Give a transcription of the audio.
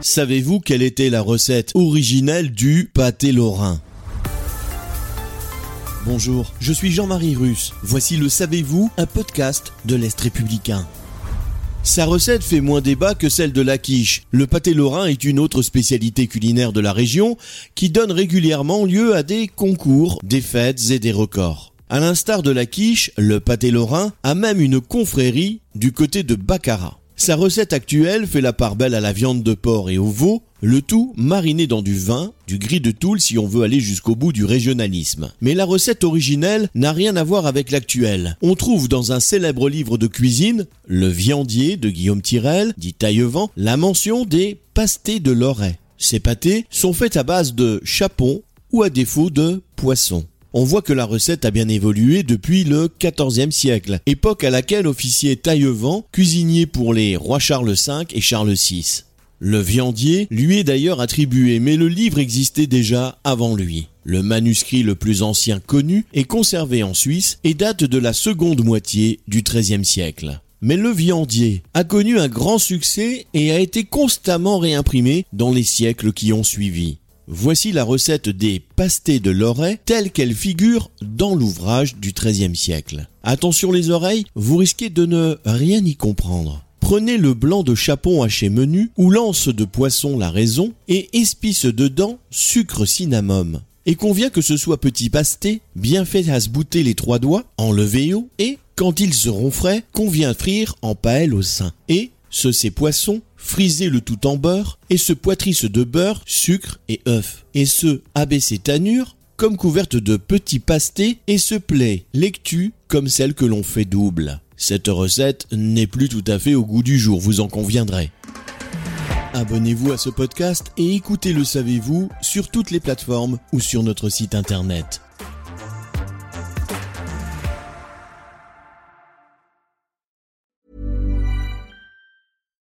Savez-vous quelle était la recette originelle du pâté lorrain? Bonjour, je suis Jean-Marie Russe. Voici le Savez-vous, un podcast de l'Est républicain. Sa recette fait moins débat que celle de la quiche. Le pâté lorrain est une autre spécialité culinaire de la région qui donne régulièrement lieu à des concours, des fêtes et des records. À l'instar de la quiche, le pâté lorrain a même une confrérie du côté de Baccarat. Sa recette actuelle fait la part belle à la viande de porc et au veau, le tout mariné dans du vin, du gris de Toul si on veut aller jusqu'au bout du régionalisme. Mais la recette originelle n'a rien à voir avec l'actuelle. On trouve dans un célèbre livre de cuisine, Le Viandier de Guillaume Tirel, dit Taillevent, la mention des pastés de Lorraine. Ces pâtés sont faits à base de chapon ou à défaut de poisson on voit que la recette a bien évolué depuis le XIVe siècle, époque à laquelle officiait Taillevent, cuisinier pour les rois Charles V et Charles VI. Le viandier lui est d'ailleurs attribué, mais le livre existait déjà avant lui. Le manuscrit le plus ancien connu est conservé en Suisse et date de la seconde moitié du XIIIe siècle. Mais le viandier a connu un grand succès et a été constamment réimprimé dans les siècles qui ont suivi. Voici la recette des pastés de Lorraine telle qu'elle figure dans l'ouvrage du XIIIe siècle. Attention les oreilles, vous risquez de ne rien y comprendre. Prenez le blanc de chapon haché menu ou lance de poisson la raison et éspice dedans sucre cinnamome. Et convient que ce soit petit pasté, bien fait à se bouter les trois doigts, enlevé haut, et, quand ils seront frais, convient frire en paelle au sein. Et, ce ces poissons, friser le tout en beurre, et se poitrisse de beurre, sucre et œuf. Et ce abaisser tanure, comme couverte de petits pastés, et se plaît lectu comme celle que l'on fait double. Cette recette n'est plus tout à fait au goût du jour, vous en conviendrez. Abonnez-vous à ce podcast et écoutez Le Savez-vous sur toutes les plateformes ou sur notre site internet.